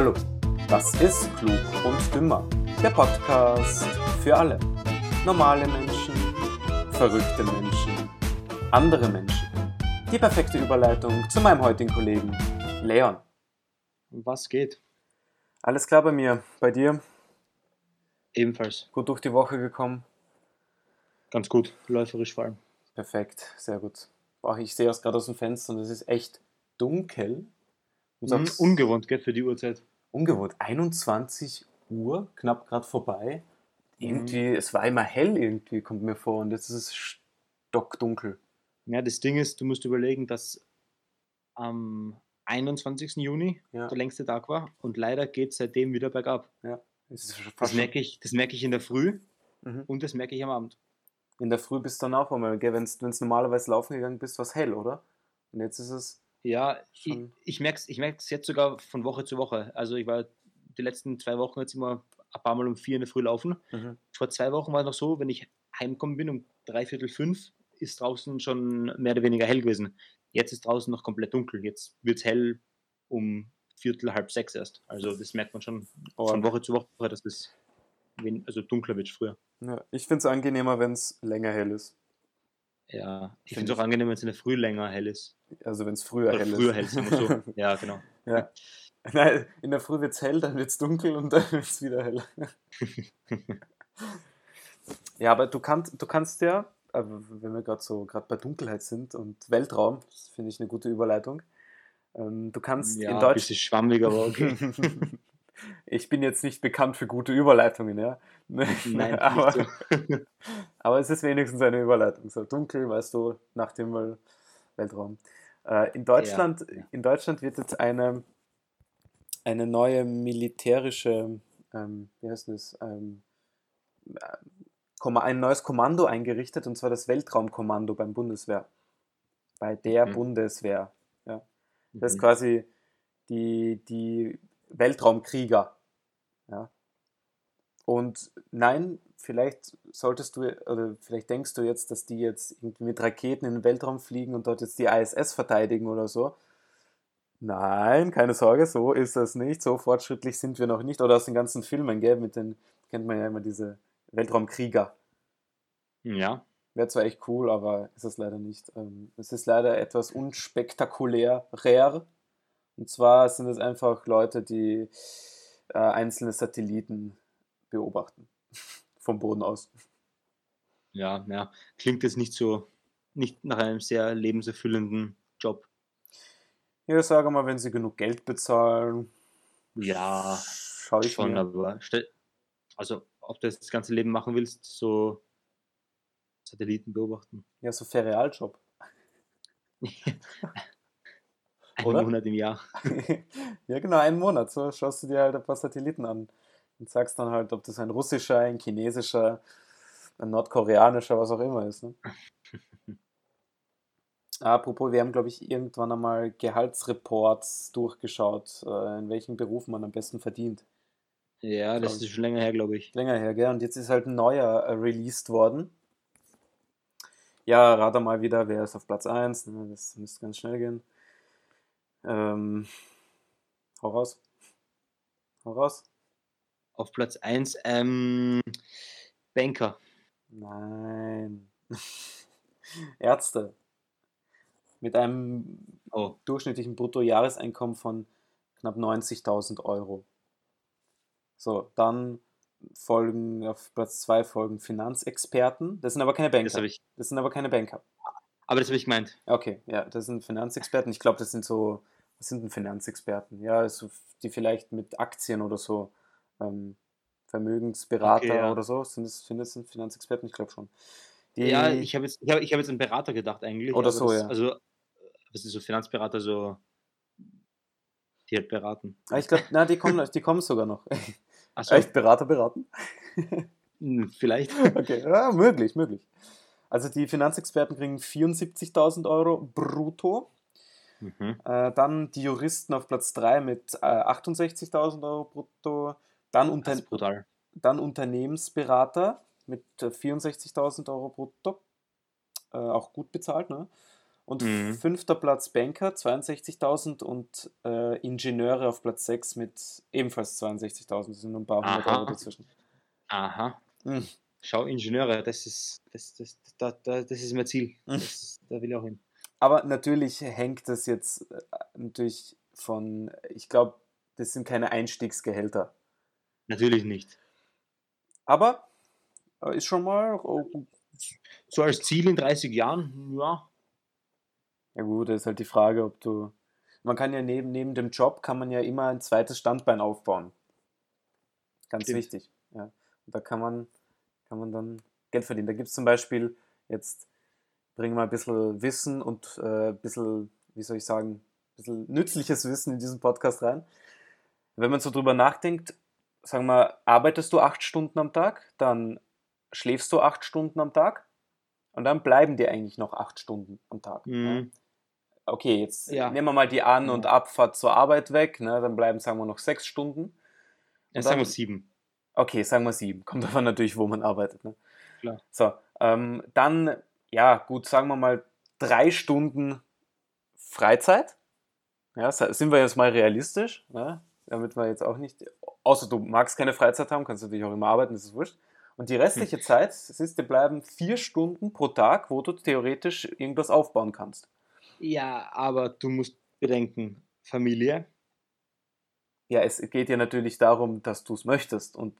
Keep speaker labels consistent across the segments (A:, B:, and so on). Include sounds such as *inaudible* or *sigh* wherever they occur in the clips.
A: Hallo, das ist Klug und Dümmer, der Podcast für alle. Normale Menschen, verrückte Menschen, andere Menschen. Die perfekte Überleitung zu meinem heutigen Kollegen Leon.
B: Was geht?
A: Alles klar bei mir, bei dir?
B: Ebenfalls.
A: Gut durch die Woche gekommen?
B: Ganz gut, läuferisch vor allem.
A: Perfekt, sehr gut. Boah, ich sehe es gerade aus dem Fenster und es ist echt dunkel. Und
B: Mhm, ungewohnt, gell, für die Uhrzeit.
A: Ungewohnt. 21 Uhr, knapp gerade vorbei.
B: Mhm.
A: Irgendwie, es war immer hell irgendwie, kommt mir vor. Und jetzt ist es stockdunkel.
B: Ja, das Ding ist, du musst überlegen, dass am 21. Juni
A: Ja.
B: der längste Tag war und leider geht es seitdem wieder bergab.
A: Schon
B: Das
A: fast
B: merke ich, das merke ich in der Früh
A: Mhm.
B: und das merke ich am Abend.
A: In der Früh bist du dann auch einmal? Wenn du normalerweise laufen gegangen bist, war es hell, oder? Und jetzt ist es.
B: Ja, ich,
A: Schon.
B: ich merke es ich merk's jetzt sogar von Woche zu Woche. Also ich war die letzten zwei Wochen jetzt immer ein paar Mal um vier in der Früh laufen.
A: Mhm.
B: Vor zwei Wochen war es noch so, wenn ich heimgekommen bin um drei Viertel fünf, ist draußen schon mehr oder weniger hell gewesen. Jetzt ist draußen noch komplett dunkel. Jetzt wird es hell um Viertel, halb sechs erst. Also das merkt man schon von Woche zu Woche, dass das also dunkler wird früher.
A: Ja, ich finde es angenehmer, wenn es länger hell ist.
B: Ja, ich
A: Find
B: finde es auch angenehm, wenn es in der Früh länger hell ist.
A: Also wenn es früher
B: Oder
A: hell
B: früher
A: ist.
B: hell, sagen wir so. *laughs* Ja, genau.
A: ja. Nein, in der Früh wird es hell, dann wird es dunkel und dann wird es wieder hell. *laughs* ja, aber du kannst, du kannst ja, äh, wenn wir gerade so gerade bei Dunkelheit sind und Weltraum, das finde ich eine gute Überleitung. Ähm, du kannst
B: Ja,
A: in
B: ein
A: Deutsch.
B: bisschen schwammig, aber okay. *laughs*
A: ich bin jetzt nicht bekannt für gute Überleitungen, ja.
B: Nein, *laughs*
A: aber,
B: so. *laughs*
A: aber es ist wenigstens eine Überleitung. So dunkel, weißt du, nach dem Wel- Weltraum. Äh, in, Deutschland,
B: ja.
A: in Deutschland wird jetzt eine, eine neue militärische, ähm, wie heißt das, ähm, äh, ein neues Kommando eingerichtet, und zwar das Weltraumkommando beim Bundeswehr. Bei der
B: Mhm.
A: Bundeswehr. Ja. Das ist
B: Mhm.
A: quasi die, die Weltraumkrieger. Ja. Und nein, vielleicht solltest du, oder vielleicht denkst du jetzt, dass die jetzt irgendwie mit Raketen in den Weltraum fliegen und dort jetzt die ISS verteidigen oder so. Nein, keine Sorge, so ist das nicht. So fortschrittlich sind wir noch nicht. Oder aus den ganzen Filmen, gell, mit den, kennt man ja immer diese Weltraumkrieger.
B: Ja,
A: Wäre zwar echt cool, aber ist es leider nicht. Ähm, es ist leider etwas unspektakulärer. Und zwar sind es einfach Leute, die äh, einzelne Satelliten beobachten. *laughs* Vom Boden aus.
B: ja, ja. Klingt jetzt nicht so, nicht nach einem sehr lebenserfüllenden Job.
A: Ja, sage mal, wenn sie genug Geld bezahlen,
B: Ja,
A: schaue ich
B: schon,
A: mir.
B: aber stell, also ob du das, das ganze Leben machen willst, so Satelliten beobachten.
A: Ja, so Ferialjob. *laughs*
B: Ein
A: Oder?
B: Monat im Jahr. *laughs*
A: ja, genau, einen Monat. So schaust du dir halt ein paar Satelliten an und sagst dann halt, ob das ein russischer, ein chinesischer, ein nordkoreanischer, was auch immer ist. Ne? *laughs* Apropos, wir haben, glaube ich, irgendwann einmal Gehaltsreports durchgeschaut, äh, in welchen Berufen man am besten verdient.
B: Ja, das ist schon länger her, glaube ich.
A: Länger her, gell? Und jetzt ist halt ein neuer äh, released worden. Ja, rate mal wieder, wer ist auf Platz 1. Ne? Das müsste ganz schnell gehen. Ähm, hau raus. Hau raus.
B: Auf Platz 1, ähm, Banker.
A: Nein. *laughs* Ärzte. Mit einem
B: Oh,
A: durchschnittlichen Bruttojahreseinkommen von knapp 90.000 Euro. So, dann folgen auf Platz 2 folgen Finanzexperten. Das sind aber keine
B: das
A: Banker.
B: habe ich,
A: Das sind aber keine Banker.
B: aber das habe ich gemeint.
A: Okay, ja, das sind Finanzexperten. Ich glaube, das sind so, was sind denn Finanzexperten? Ja, so, die vielleicht mit Aktien oder so, ähm, Vermögensberater
B: Okay, ja.
A: oder so, sind das, sind das Finanzexperten? Ich glaube schon. Die,
B: Ja, ich habe jetzt, ich habe, ich habe jetzt einen Berater gedacht eigentlich.
A: Oder so,
B: das,
A: ja.
B: Also, das ist so Finanzberater, so, die halt beraten.
A: Ah, ich glaube, na, die kommen, *laughs* die kommen sogar noch.
B: Achso,
A: Echt Berater beraten?
B: vielleicht. *laughs*
A: Okay, ja, möglich, möglich. Also die Finanzexperten kriegen 74.000 Euro brutto.
B: Mhm.
A: Äh, dann die Juristen auf Platz 3 mit äh, 68.000 Euro brutto. Dann,
B: Das
A: unter,
B: ist brutal.
A: dann Unternehmensberater mit äh, 64.000 Euro brutto. Äh, auch gut bezahlt, ne? Und
B: Mhm.
A: fünfter Platz Banker, 62.000 und äh, Ingenieure auf Platz 6 mit ebenfalls 62.000. Das sind nur ein paar hundert. Euro dazwischen.
B: Aha.
A: Mhm.
B: Schau, Ingenieure, das ist, das, das, da, da, das ist mein Ziel.
A: Mhm.
B: Das, da will ich auch hin.
A: Aber natürlich hängt das jetzt äh, natürlich von, ich glaube, das sind keine Einstiegsgehälter.
B: Natürlich nicht.
A: Aber äh, ist schon mal,
B: So als Ziel in 30 Jahren, ja,
A: ja gut, das ist halt die Frage, ob du, man kann ja neben, neben dem Job, kann man ja immer ein zweites Standbein aufbauen. Ganz
B: Stimmt.
A: wichtig. Ja. Und da kann man, kann man dann Geld verdienen. Da gibt es zum Beispiel jetzt, bringen wir ein bisschen Wissen und äh, ein bisschen, wie soll ich sagen, ein bisschen nützliches Wissen in diesen Podcast rein. Wenn man so drüber nachdenkt, sagen wir, arbeitest du acht Stunden am Tag, dann schläfst du acht Stunden am Tag und dann bleiben dir eigentlich noch acht Stunden am Tag.
B: Mhm.
A: Ja. Okay, jetzt
B: Ja.
A: nehmen wir mal die An- und. Abfahrt zur Arbeit weg, ne, dann bleiben, sagen wir, noch sechs Stunden.
B: dann sagen wir sieben.
A: Okay, sagen wir sieben. Kommt *laughs* davon natürlich, wo man arbeitet. Ne?
B: Klar.
A: So, ähm, dann, ja, gut, sagen wir mal drei Stunden Freizeit. Ja, sind wir jetzt mal realistisch, ne? damit wir jetzt auch nicht, außer du magst keine Freizeit haben, kannst natürlich auch immer arbeiten, das ist wurscht. Und die restliche
B: Hm.
A: Zeit, das ist, dir bleiben vier Stunden pro Tag, wo du theoretisch irgendwas aufbauen kannst.
B: Ja, aber du musst bedenken, Familie,
A: Ja, es geht ja natürlich darum, dass du es möchtest und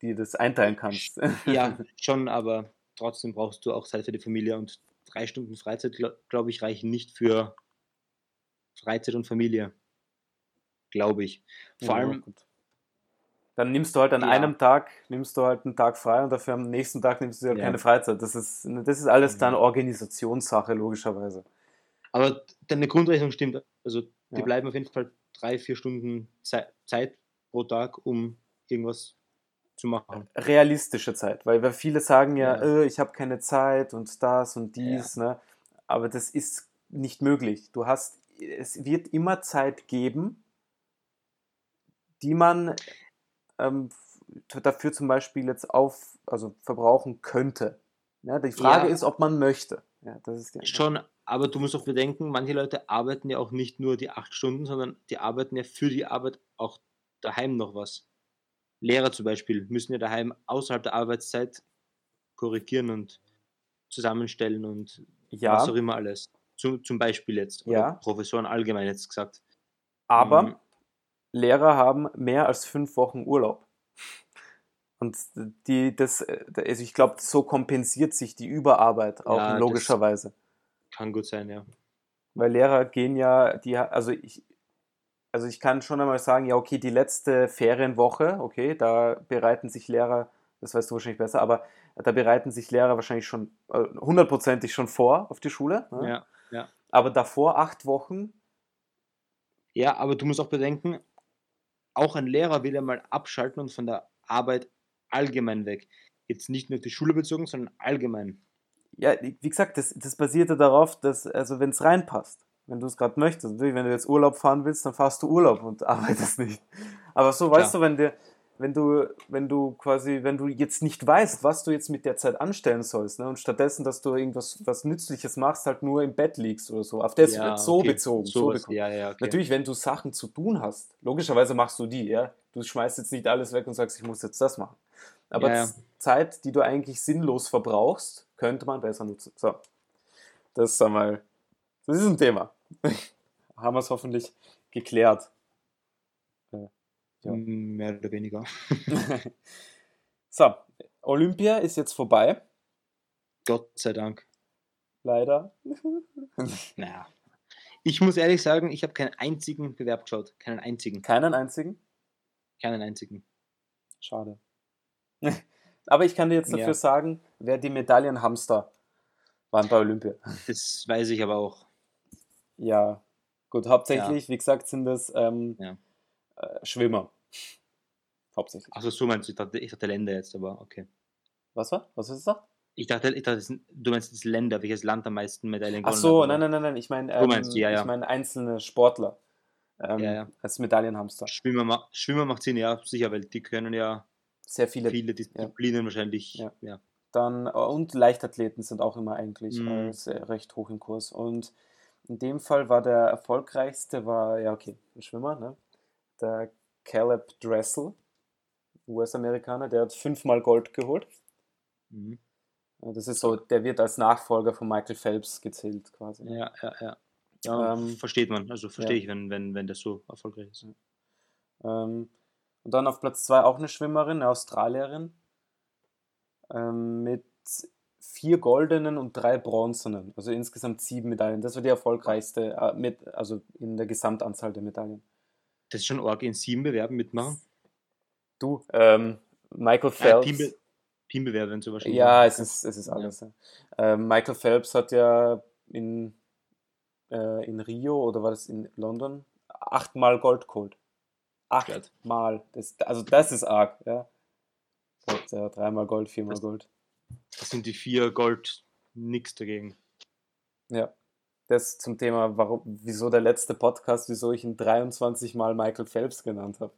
A: dir das einteilen kannst.
B: ja, *laughs* schon, aber trotzdem brauchst du auch Zeit für die Familie und drei Stunden Freizeit, glaube glaub ich, reichen nicht für Freizeit und Familie. Glaube ich. Vor
A: Ja,
B: allem,
A: gut. Dann nimmst du halt an
B: Ja.
A: einem Tag, nimmst du halt einen Tag frei und dafür am nächsten Tag nimmst du halt
B: Ja.
A: keine Freizeit. Das ist, das ist alles dann
B: Mhm.
A: Organisationssache, logischerweise.
B: aber deine Grundrechnung stimmt. Also, die bleiben auf jeden Fall drei, vier Stunden Zei- Zeit pro Tag, um irgendwas zu machen.
A: Realistische Zeit, weil, weil viele sagen ja,
B: Ja.
A: Äh, ich habe keine Zeit und das und dies, ne? aber das ist nicht möglich. Du hast, es wird immer Zeit geben, die man ähm, dafür zum Beispiel jetzt auf, also verbrauchen könnte. Ja, die Frage
B: Ja.
A: ist, ob man möchte. Ja, das ist
B: Schon, aber du musst auch bedenken, manche Leute arbeiten ja auch nicht nur die acht Stunden, sondern die arbeiten ja für die Arbeit auch daheim noch was. Lehrer zum Beispiel müssen ja daheim außerhalb der Arbeitszeit korrigieren und zusammenstellen und
A: Ja.
B: was auch immer alles. Zum, zum Beispiel jetzt. Oder
A: Ja.
B: Professoren allgemein jetzt gesagt.
A: Aber
B: Mhm.
A: Lehrer haben mehr als fünf Wochen Urlaub. Und die, das, also ich glaube, so kompensiert sich die Überarbeit auch
B: Ja,
A: logischerweise.
B: Kann gut sein, ja.
A: Weil Lehrer gehen ja, die, also ich, also ich kann schon einmal sagen, ja, okay, die letzte Ferienwoche, okay, da bereiten sich Lehrer, das weißt du wahrscheinlich besser, aber da bereiten sich Lehrer wahrscheinlich schon äh, hundertprozentig schon vor auf die Schule. ne?
B: Ja.
A: Aber davor acht Wochen,
B: Ja, aber du musst auch bedenken, auch ein Lehrer will ja mal abschalten und von der Arbeit allgemein weg. Jetzt nicht nur auf die Schule bezogen, sondern allgemein.
A: ja, wie gesagt, das, das basiert ja darauf, dass, also wenn es reinpasst, wenn du es gerade möchtest. Natürlich, wenn du jetzt Urlaub fahren willst, dann fahrst du Urlaub und *laughs* arbeitest nicht. Aber so, weißt du, wenn dir, wenn du, wenn du quasi, wenn du jetzt nicht weißt, was du jetzt mit der Zeit anstellen sollst, ne, und stattdessen, dass du irgendwas was Nützliches machst, halt nur im Bett liegst oder so, auf das
B: Ja,
A: so
B: okay,
A: bezogen. So
B: sowas,
A: bezogen.
B: ja, ja, okay.
A: Natürlich, wenn du Sachen zu tun hast, logischerweise machst du die, ja. Du schmeißt jetzt nicht alles weg und sagst, ich muss jetzt das machen. Aber Zeit, die du eigentlich sinnlos verbrauchst, könnte man besser nutzen. So. Das ist einmal, das ist ein Thema. *laughs* Haben wir es hoffentlich geklärt. Äh, ja.
B: Mehr oder weniger. *laughs*
A: so, Olympia ist jetzt vorbei,
B: Gott sei Dank.
A: leider. *laughs*
B: Naja. Ich muss ehrlich sagen, ich habe keinen einzigen Bewerb geschaut. Keinen einzigen.
A: Keinen einzigen.
B: Keinen einzigen.
A: Schade. Aber ich kann dir jetzt dafür
B: Ja.
A: sagen, wer die Medaillenhamster waren bei Olympia.
B: Das weiß ich aber auch.
A: Ja, gut, hauptsächlich, wie gesagt, sind das ähm,
B: Ja.
A: äh, Schwimmer. Hauptsächlich.
B: Achso, so meinst du, ich dachte, ich dachte Länder jetzt, aber okay.
A: Was war? Was hast du gesagt?
B: Ich dachte, ich dachte du meinst das Länder, welches Land am meisten Medaillen
A: Ach
B: gewonnen
A: so,
B: hat,
A: nein,
B: aber
A: nein, nein, nein, ich meine ähm,
B: meinst, ja, ja.
A: ich meine einzelne Sportler ähm,
B: Ja, ja.
A: als Medaillenhamster.
B: Schwimmer, Schwimmer macht Sinn, ja, sicher, weil die können ja
A: Sehr viele.
B: viele Disziplinen wahrscheinlich.
A: Ja.
B: Ja.
A: Dann, äh, und Leichtathleten sind auch immer eigentlich
B: Mhm.
A: äh, recht hoch im Kurs. Und in dem Fall war der erfolgreichste, war, ja okay, ein Schwimmer, ne? der Caleb Dressel, US-Amerikaner, der hat fünfmal Gold geholt.
B: Mhm.
A: Ja, Das ist so, der wird als Nachfolger von Michael Phelps gezählt quasi.
B: Ja, ja, ja. ja
A: Ähm,
B: versteht man. Also verstehe
A: ja.
B: ich, wenn, wenn, wenn das so erfolgreich ist.
A: Ähm, und dann auf Platz zwei auch eine Schwimmerin, eine Australierin, ähm, mit vier goldenen und drei bronzenen, also insgesamt sieben Medaillen. Das war die erfolgreichste, äh, mit, also in der Gesamtanzahl der Medaillen.
B: Das ist schon arg in sieben Bewerben mitmachen.
A: Du, ähm, Michael
B: Äh,
A: Phelps.
B: Teambe Teambewerbe und so wahrscheinlich.
A: Ja, es ist, es ist alles. Ja. Ähm, Michael Phelps hat ja in, äh, in Rio oder war das in London achtmal Gold geholt. Achtmal. Das, also das ist arg, ja. Äh, dreimal Gold, viermal Gold.
B: Das sind die vier Gold, nix dagegen.
A: Ja. Das zum Thema, warum, wieso der letzte Podcast, wieso ich ihn 23 Mal Michael Phelps genannt habe.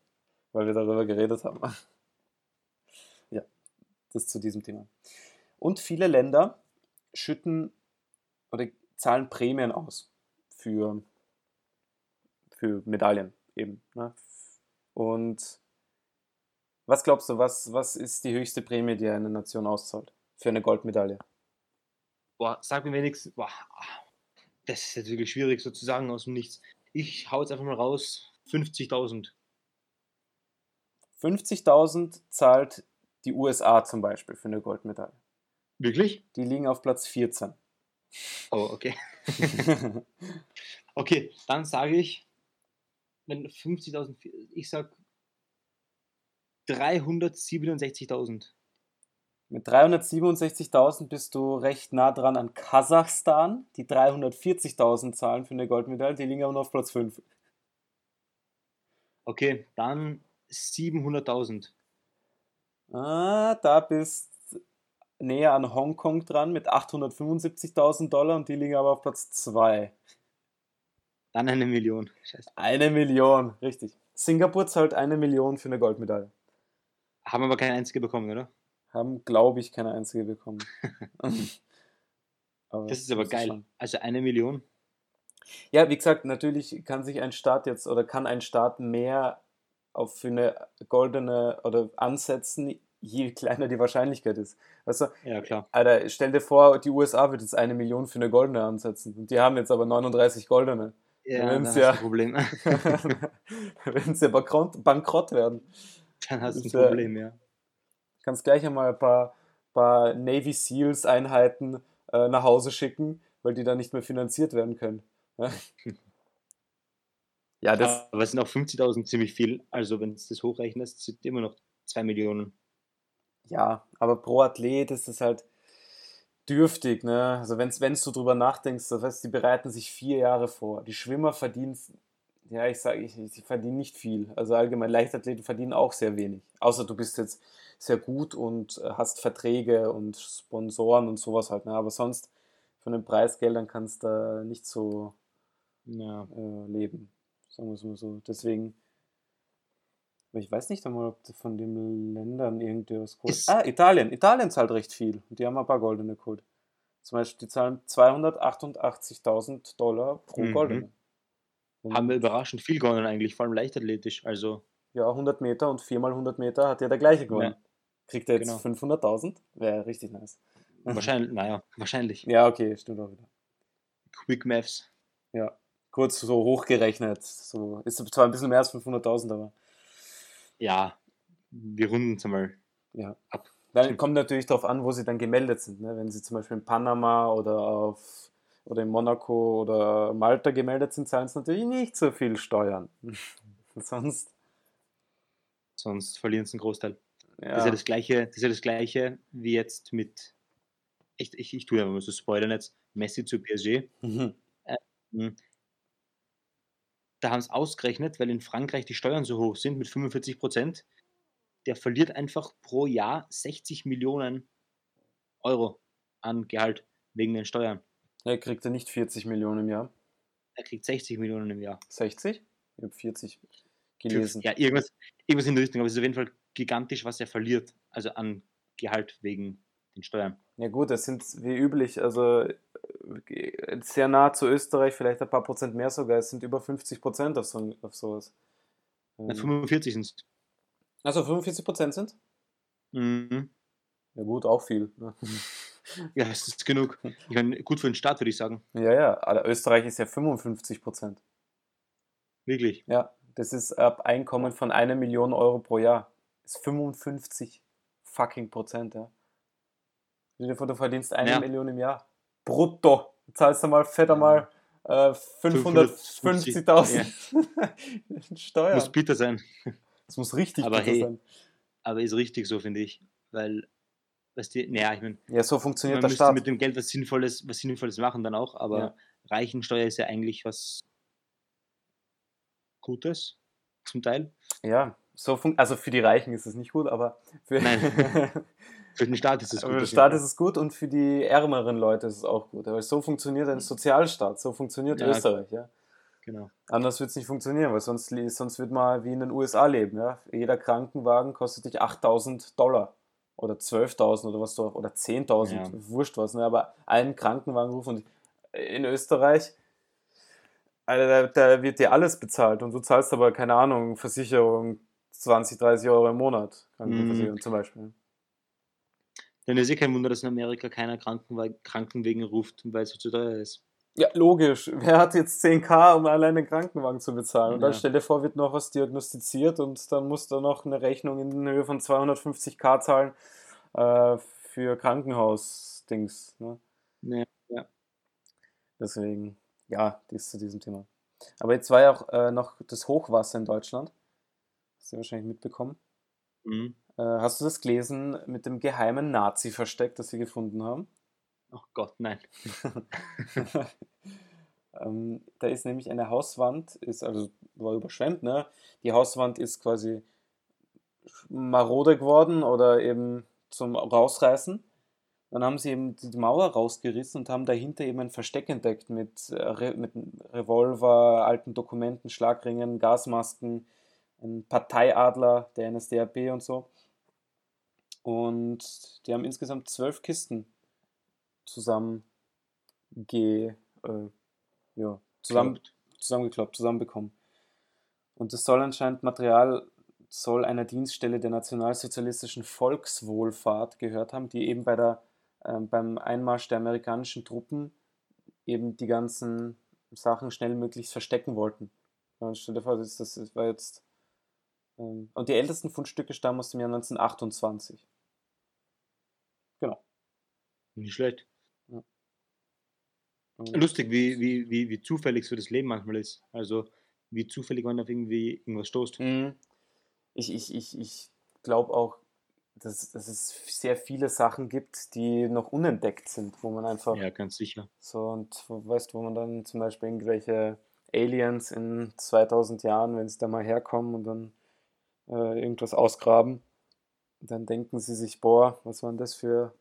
A: Weil wir darüber geredet haben. Ja, das zu diesem Thema. Und viele Länder schütten oder zahlen Prämien aus für, für Medaillen eben. Ne? Und was glaubst du, was, was ist die höchste Prämie, die eine Nation auszahlt für eine Goldmedaille?
B: Boah, sag mir wenigstens, boah, das ist jetzt wirklich schwierig sozusagen aus dem Nichts. Ich hau jetzt einfach mal raus, 50.000.
A: 50.000 zahlt die USA zum Beispiel für eine Goldmedaille.
B: Wirklich?
A: Die liegen auf Platz 14.
B: Oh, okay. *laughs* Okay, dann sage ich, wenn 50.000, ich sag 367.000.
A: Mit 367.000 bist du recht nah dran an Kasachstan, die 340.000 zahlen für eine Goldmedaille, die liegen aber nur auf Platz 5.
B: Okay, dann 700.000.
A: Ah, da bist näher an Hongkong dran mit 875.000 Dollar und die liegen aber auf Platz 2.
B: Dann eine Million. Scheiße.
A: Eine Million, richtig. Singapur zahlt eine Million für eine Goldmedaille.
B: Haben aber keine einzige bekommen, oder?
A: Haben, glaube ich, keine einzige bekommen. *laughs*
B: Das ist aber geil.
A: schauen.
B: Also eine Million.
A: Ja, wie gesagt, natürlich kann sich ein Staat jetzt oder kann ein Staat mehr auf für eine goldene oder ansetzen, je kleiner die Wahrscheinlichkeit ist. Weißt du,
B: Ja, klar.
A: Alter, stell dir vor, die USA wird jetzt eine Million für eine goldene ansetzen und die haben jetzt aber 39 goldene.
B: Ja,
A: Dann
B: hast
A: ja-
B: ein Problem. *laughs*
A: werden sie bankrott, bankrott werden.
B: dann hast du ein
A: ja-
B: Problem, ja.
A: Kannst gleich einmal ein paar, paar Navy Seals Einheiten äh, nach Hause schicken, weil die dann nicht mehr finanziert werden können. Ja, ja das,
B: Aber es sind auch 50.000 ziemlich viel. Also wenn du das hochrechnest, sind immer noch 2 Millionen.
A: ja, aber pro Athlet ist es halt dürftig, ne? Also wenn du drüber nachdenkst, das heißt, die bereiten sich vier Jahre vor. Die Schwimmer verdienen, ja, ich sage, ich, sie verdienen nicht viel. Also allgemein Leichtathleten verdienen auch sehr wenig. Außer du bist jetzt sehr gut und äh, hast Verträge und Sponsoren und sowas halt, ne? Aber sonst von den Preisgeldern kannst du nicht so
B: Ja.
A: äh, leben. Sagen wir es mal so. Deswegen, ich weiß nicht einmal, ob von den Ländern irgendwas geholt
B: Ist-
A: Ah, Italien. Italien zahlt recht viel. Und die haben ein paar goldene geholt. Zum Beispiel, die zahlen 288.000 Dollar pro
B: Mhm.
A: goldene. Und,
B: Haben wir überraschend viel gewonnen eigentlich, vor allem leichtathletisch. Also
A: ja, 100 Meter und 4 mal 100 Meter hat ja der gleiche gewonnen.
B: Ja.
A: Kriegt er jetzt
B: Genau.
A: 500.000? Wäre richtig nice.
B: wahrscheinlich, *laughs* naja, wahrscheinlich.
A: Ja, okay, stimmt auch wieder.
B: Quick Maths.
A: Ja, kurz so hochgerechnet. So, ist zwar ein bisschen mehr als 500.000, aber
B: Ja, wir runden es einmal.
A: ja.
B: Ab.
A: Dann kommt natürlich darauf an, wo sie dann gemeldet sind. Ne? Wenn sie zum Beispiel in Panama oder auf oder in Monaco oder Malta gemeldet sind, zahlen sie natürlich nicht so viel Steuern. *laughs* Sonst,
B: Sonst verlieren sie einen Großteil.
A: ja.
B: Das, ist ja das gleiche, das ist ja das gleiche wie jetzt mit. Ich, ich, ich tue ja mal so Spoilern jetzt. Messi zu PSG.
A: Mhm.
B: Hm. Da haben es ausgerechnet, weil in Frankreich die Steuern so hoch sind mit 45 Prozent. Der verliert einfach pro Jahr 60 Millionen Euro an Gehalt wegen den Steuern.
A: Er kriegt ja nicht 40 Millionen im Jahr.
B: Er kriegt 60 Millionen im Jahr.
A: 60? Ich habe 40 gelesen.
B: Ja, irgendwas, irgendwas in der Richtung, aber es ist auf jeden Fall gigantisch, was er verliert. Also an Gehalt wegen den Steuern.
A: Ja gut, das sind wie üblich, also äh, sehr nah zu Österreich, vielleicht ein paar Prozent mehr sogar. Es sind über 50 Prozent auf, so, auf sowas.
B: Na, 45 sind es.
A: Also 45 Prozent sind?
B: Mhm.
A: Ja gut, auch viel. Ne? *laughs* *laughs*
B: Ja, es ist genug. Ich meine, gut für den Staat, würde ich sagen.
A: Ja, ja, aber Österreich ist ja 55 Prozent.
B: Wirklich.
A: Ja, das ist ab Einkommen von einer Million Euro pro Jahr. Das ist 55 fucking Prozent, ja. Du verdienst eine
B: Ja.
A: Million im Jahr. Brutto. Zahlst du mal fett einmal äh, 550.000 *laughs*
B: Muss
A: Steuern.
B: bitter sein.
A: Das muss richtig
B: Aber
A: bitter
B: hey.
A: sein.
B: Aber ist richtig so, finde ich. Weil, weißt du, naja, ich meine,
A: Ja, so funktioniert
B: man
A: der Staat.
B: mit dem Geld was Sinnvolles, was Sinnvolles machen dann auch, aber
A: Ja.
B: Reichensteuer ist ja eigentlich was Gutes, zum Teil.
A: Ja, so fun also für die Reichen ist es nicht gut, aber für. *laughs*
B: Für den Staat ist es gut.
A: für den Staat ist es gut und für die ärmeren Leute ist es auch gut. Aber so funktioniert ein Sozialstaat, so funktioniert
B: Ja.
A: Österreich, ja.
B: Genau.
A: Anders wird es nicht funktionieren, weil sonst, sonst wird man wie in den USA leben. Ja? Jeder Krankenwagen kostet dich 8000 Dollar oder 12.000 oder was du oder 10.000,
B: Ja.
A: wurscht was. Ne? Aber einen Krankenwagenruf und in Österreich, Alter, da, da wird dir alles bezahlt und du zahlst aber, keine Ahnung, Versicherung 20, 30 Euro im Monat. Krankenversicherung zum Beispiel.
B: Dann ist eh kein Wunder, dass in Amerika keiner Krankenwa Krankenwegen ruft, weil es so zu teuer ist.
A: Ja, logisch. Wer hat jetzt 10k, um alleine den Krankenwagen zu bezahlen? Und dann
B: Ja.
A: stell dir vor, wird noch was diagnostiziert und dann musst du noch eine Rechnung in Höhe von 250k zahlen äh, für Krankenhaus-Dings. Ne?
B: Ja, ja.
A: Deswegen, ja, dies zu diesem Thema. Aber jetzt war ja auch äh, noch das Hochwasser in Deutschland. Hast du wahrscheinlich mitbekommen.
B: Mhm.
A: Äh, hast du das gelesen mit dem geheimen Nazi-Versteck, das sie gefunden haben?
B: Ach Gott, nein. *laughs*
A: ähm, da ist nämlich eine Hauswand, ist also war überschwemmt, ne? Die Hauswand ist quasi marode geworden oder eben zum Rausreißen. Dann haben sie eben die Mauer rausgerissen und haben dahinter eben ein Versteck entdeckt mit, äh, Re mit Revolver, alten Dokumenten, Schlagringen, Gasmasken, ein Parteiadler der NSDAP und so. Und die haben insgesamt zwölf Kisten zusammen ge, äh, ja, zusammen,
B: Klappt.
A: zusammengeklappt, zusammenbekommen. Und das soll anscheinend Material soll einer Dienststelle der nationalsozialistischen Volkswohlfahrt gehört haben, die eben bei der, ähm, beim Einmarsch der amerikanischen Truppen eben die ganzen Sachen schnellmöglichst verstecken wollten. Und stell dir vor, das, das das war jetzt. Ähm, und die ältesten Fundstücke stammen aus dem Jahr 1928. Genau.
B: Nicht schlecht.
A: Und-
B: Lustig, wie, wie, wie, wie zufällig so das Leben manchmal ist. Also, wie zufällig man auf irgendwie irgendwas stoßt.
A: Mhm. Ich, ich, ich, ich glaube auch, dass, dass es sehr viele Sachen gibt, die noch unentdeckt sind, wo man einfach
B: Ja, ganz sicher.
A: so und weißt, wo man dann zum Beispiel irgendwelche Aliens in 2000 Jahren, wenn sie da mal herkommen und dann äh, irgendwas ausgraben, dann denken sie sich, boah, was waren das für,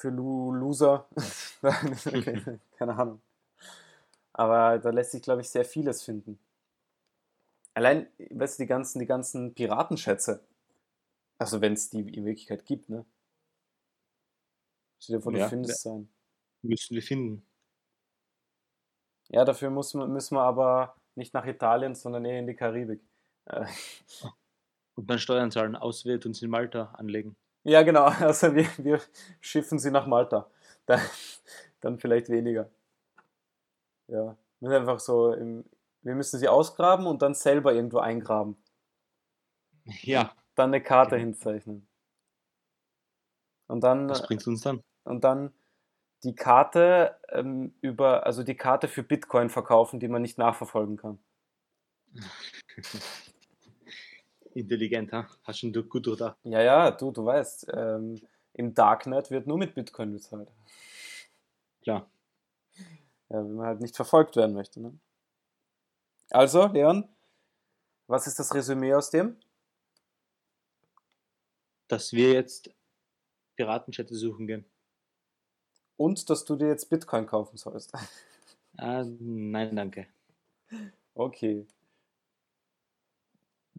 A: für Lu Loser? *laughs* *laughs* keine Ahnung. Aber da lässt sich, glaube ich, sehr vieles finden. Allein, weißt du, die ganzen, die ganzen Piratenschätze. Also wenn es die in Wirklichkeit gibt, ne? Stell dir vor, du
B: Ja,
A: findest so einen.
B: Müssen wir finden.
A: Ja, dafür muss man, müssen wir aber nicht nach Italien, sondern eher in die Karibik. Äh,
B: Und dann Steuern zahlen, auswählt und sie in Malta anlegen.
A: Ja, genau. *laughs* Also wir, wir schiffen sie nach Malta. Dann, dann vielleicht weniger. Ja, wir sind einfach so, im, wir müssen sie ausgraben und dann selber irgendwo eingraben.
B: Ja,
A: Dann eine Karte
B: Okay.
A: hinzeichnen. Und dann,
B: was bringt uns dann?
A: und dann die Karte ähm, über, also die Karte für Bitcoin verkaufen, die man nicht nachverfolgen kann. *laughs*
B: Intelligent, ha? Hast du- gut durchdacht.
A: Ja, ja, du, du weißt, ähm, im Darknet wird nur mit Bitcoin bezahlt.
B: Klar.
A: Ja, wenn man halt nicht verfolgt werden möchte. Ne? Also, Leon, was ist das Resümee aus dem?
B: Dass wir jetzt Piratenschätze suchen gehen.
A: Und dass du dir jetzt Bitcoin kaufen sollst.
B: Ah, nein, danke.
A: Okay.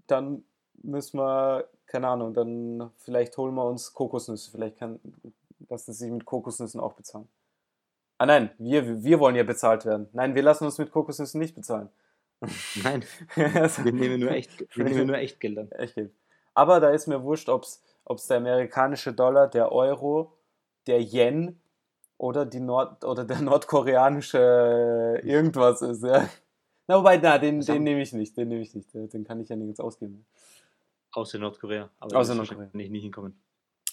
A: Dann müssen wir, keine Ahnung, dann vielleicht holen wir uns Kokosnüsse. Vielleicht kann, lassen sie sich mit Kokosnüssen auch bezahlen. Ah nein, wir, wir wollen ja bezahlt werden. Nein, wir lassen uns mit Kokosnüssen nicht bezahlen. *laughs*
B: Nein, wir nehmen nur echt, wir nehmen nur echt Geld an.
A: Echt Geld. Aber da ist mir wurscht, ob es der amerikanische Dollar, der Euro, der Yen oder, die Nord oder der nordkoreanische irgendwas ist. Ja. Na, wobei, na, den, den nehme ich nicht. Den nehme ich nicht. Den kann ich ja nirgends ausgeben.
B: Außer Nordkorea.
A: Aber Außer Nordkorea.
B: Kann ich nicht hinkommen.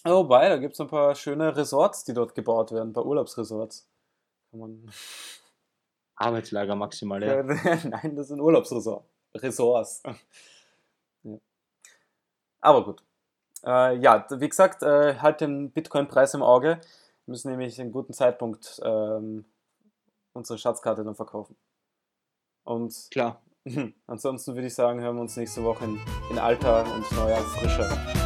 A: Wobei, da gibt es ein paar schöne Resorts, die dort gebaut werden, ein paar Urlaubsresorts. *laughs*
B: Arbeitslager maximal, ja. *laughs*
A: Nein, das sind Urlaubsresorts. Ressorts. *laughs* ja. Aber gut. Äh, ja, wie gesagt, äh, halt den Bitcoin-Preis im Auge. Wir müssen nämlich einen guten Zeitpunkt ähm, unsere Schatzkarte dann verkaufen. Und
B: klar. *laughs*
A: ansonsten würde ich sagen, hören wir uns nächste Woche in, in alter und neuer Frische.